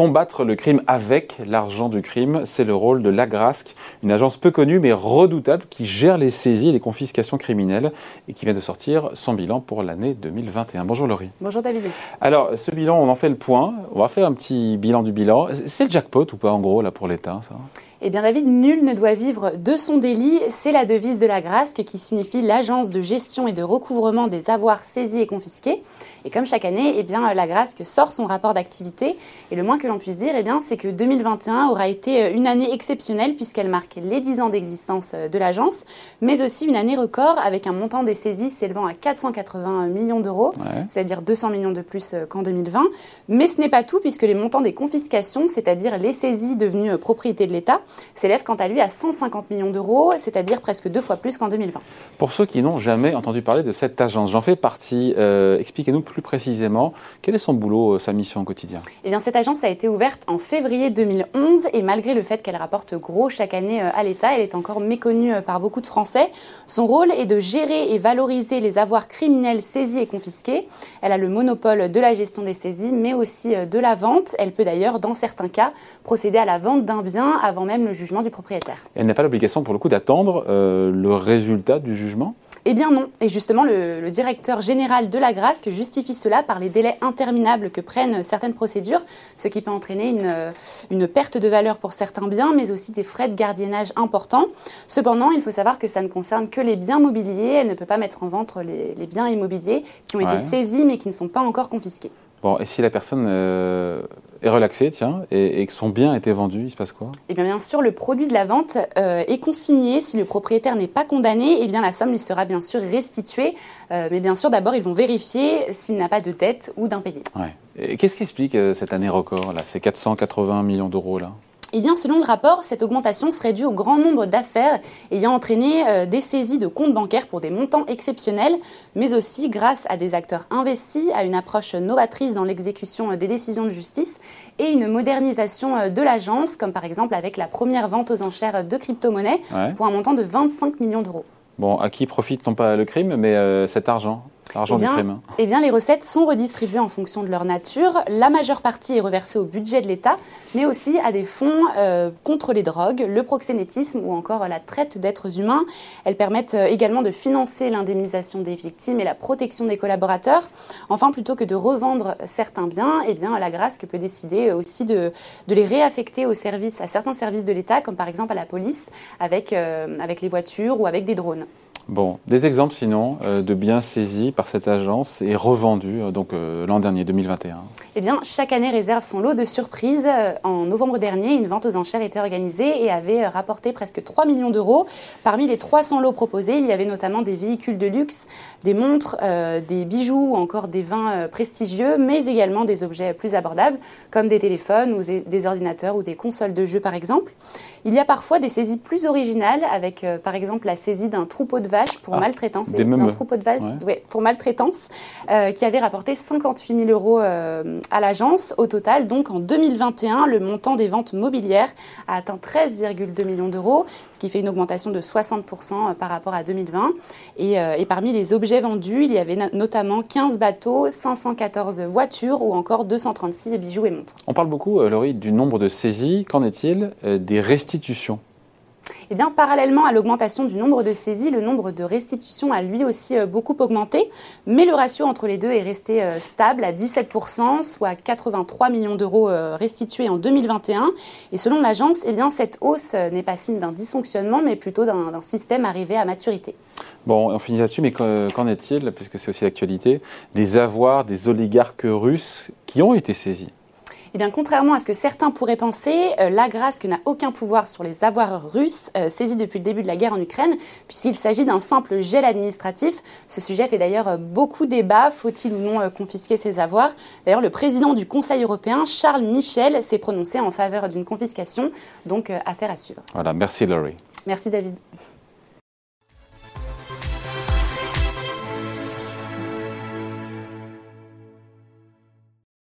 Combattre le crime avec l'argent du crime, c'est le rôle de l'Agrasc, une agence peu connue mais redoutable qui gère les saisies et les confiscations criminelles et qui vient de sortir son bilan pour l'année 2021. Bonjour Laurie. Bonjour David. Alors, ce bilan, on en fait le point. On va faire un petit bilan du bilan. C'est le jackpot ou pas en gros là pour l'État ça? Eh bien David, nul ne doit vivre de son délit. C'est la devise de la Grasque qui signifie l'agence de gestion et de recouvrement des avoirs saisis et confisqués. Et comme chaque année, eh bien, la Grasque sort son rapport d'activité. Et le moins que l'on puisse dire, eh bien, c'est que 2021 aura été une année exceptionnelle puisqu'elle marque les 10 ans d'existence de l'agence, mais aussi une année record avec un montant des saisies s'élevant à 480 millions d'euros, c'est-à-dire 200 millions de plus qu'en 2020. Mais ce n'est pas tout puisque les montants des confiscations, c'est-à-dire les saisies devenues propriété de l'État, s'élève quant à lui à 150 millions d'euros, c'est-à-dire presque deux fois plus qu'en 2020. Pour ceux qui n'ont jamais entendu parler de cette agence, j'en fais partie. Euh, expliquez-nous plus précisément quel est son boulot, euh, sa mission au quotidien? Eh bien, cette agence a été ouverte en février 2011 et malgré le fait qu'elle rapporte gros chaque année euh, à l'État, elle est encore méconnue par beaucoup de Français. Son rôle est de gérer et valoriser les avoirs criminels saisis et confisqués. Elle a le monopole de la gestion des saisies, mais aussi de la vente. Elle peut d'ailleurs, dans certains cas, procéder à la vente d'un bien avant même le jugement du propriétaire. elle n'a pas l'obligation, pour le coup, d'attendre euh, le résultat du jugement? Eh bien non. Et justement, le, directeur général de la Grasque justifie cela par les délais interminables que prennent certaines procédures, ce qui peut entraîner une, une, perte de valeur pour certains biens, mais aussi des frais de gardiennage importants. Cependant, il faut savoir que ça ne concerne que les biens mobiliers. Elle ne peut pas mettre en vente les, biens immobiliers qui ont été saisis mais qui ne sont pas encore confisqués. Bon, et si la personne euh, est relaxée, tiens, et, que son bien a été vendu, il se passe quoi? Eh bien, bien sûr, le produit de la vente euh, est consigné. Si le propriétaire n'est pas condamné, eh bien, la somme lui sera bien sûr restituée. Euh, mais bien sûr, d'abord, ils vont vérifier s'il n'a pas de dette ou d'impayé. Ouais. Qu'est-ce qui explique cette année record, là, ces 480 millions d'euros, là eh bien, selon le rapport, cette augmentation serait due au grand nombre d'affaires ayant entraîné euh, des saisies de comptes bancaires pour des montants exceptionnels, mais aussi grâce à des acteurs investis, à une approche novatrice dans l'exécution euh, des décisions de justice et une modernisation euh, de l'agence, comme par exemple avec la première vente aux enchères de crypto-monnaies pour un montant de 25 millions d'euros. Bon, à qui profite non pas le crime, mais cet argent? L'argent eh du crime. Eh bien, les recettes sont redistribuées en fonction de leur nature. La majeure partie est reversée au budget de l'État, mais aussi à des fonds euh, contre les drogues, le proxénétisme ou encore la traite d'êtres humains. Elles permettent euh, également de financer l'indemnisation des victimes et la protection des collaborateurs. Enfin, plutôt que de revendre certains biens, eh bien, la Grâce peut décider aussi de, de, les réaffecter aux services, à certains services de l'État, comme par exemple à la police, avec, euh, avec les voitures ou avec des drones. Bon, des exemples sinon euh, de biens saisis par cette agence et revendus euh, donc euh, l'an dernier, 2021 Eh bien, chaque année réserve son lot de surprises. En novembre dernier, une vente aux enchères était organisée et avait rapporté presque 3 millions d'euros. Parmi les 300 lots proposés, il y avait notamment des véhicules de luxe, des montres, des bijoux ou encore des vins prestigieux, mais également des objets plus abordables comme des téléphones ou des ordinateurs ou des consoles de jeux par exemple. Il y a parfois des saisies plus originales avec par exemple la saisie d'un troupeau de vaches pour ah, maltraitance, un troupeau de vaches pour maltraitance, euh, qui avait rapporté 58 000 euros euh, à l'agence. Au total, donc en 2021, le montant des ventes mobilières a atteint 13,2 millions d'euros, ce qui fait une augmentation de 60% euh, par rapport à 2020. Et, et, parmi les objets vendus, il y avait notamment 15 bateaux, 514 voitures ou encore 236 bijoux et montres. On parle beaucoup, Laurie, du nombre de saisies. Qu'en est-il des restitutions? Eh bien, parallèlement à l'augmentation du nombre de saisies, le nombre de restitutions a lui aussi euh, beaucoup augmenté, mais le ratio entre les deux est resté euh, stable à 17%, soit 83 millions d'euros euh, restitués en 2021. Et selon l'agence, eh cette hausse n'est pas signe d'un dysfonctionnement, mais plutôt d'un système arrivé à maturité. Bon, on finit là-dessus, mais qu'en est-il, puisque c'est aussi l'actualité, des avoirs des oligarques russes qui ont été saisis? Eh bien, contrairement à ce que certains pourraient penser, euh, la Grasque n'a aucun pouvoir sur les avoirs russes euh, saisis depuis le début de la guerre en Ukraine, puisqu'il s'agit d'un simple gel administratif. Ce sujet fait d'ailleurs euh, beaucoup débat. Faut-il ou non confisquer ces avoirs D'ailleurs, le président du Conseil européen, Charles Michel, s'est prononcé en faveur d'une confiscation. Donc, affaire à suivre. Voilà, merci Laurie. Merci David.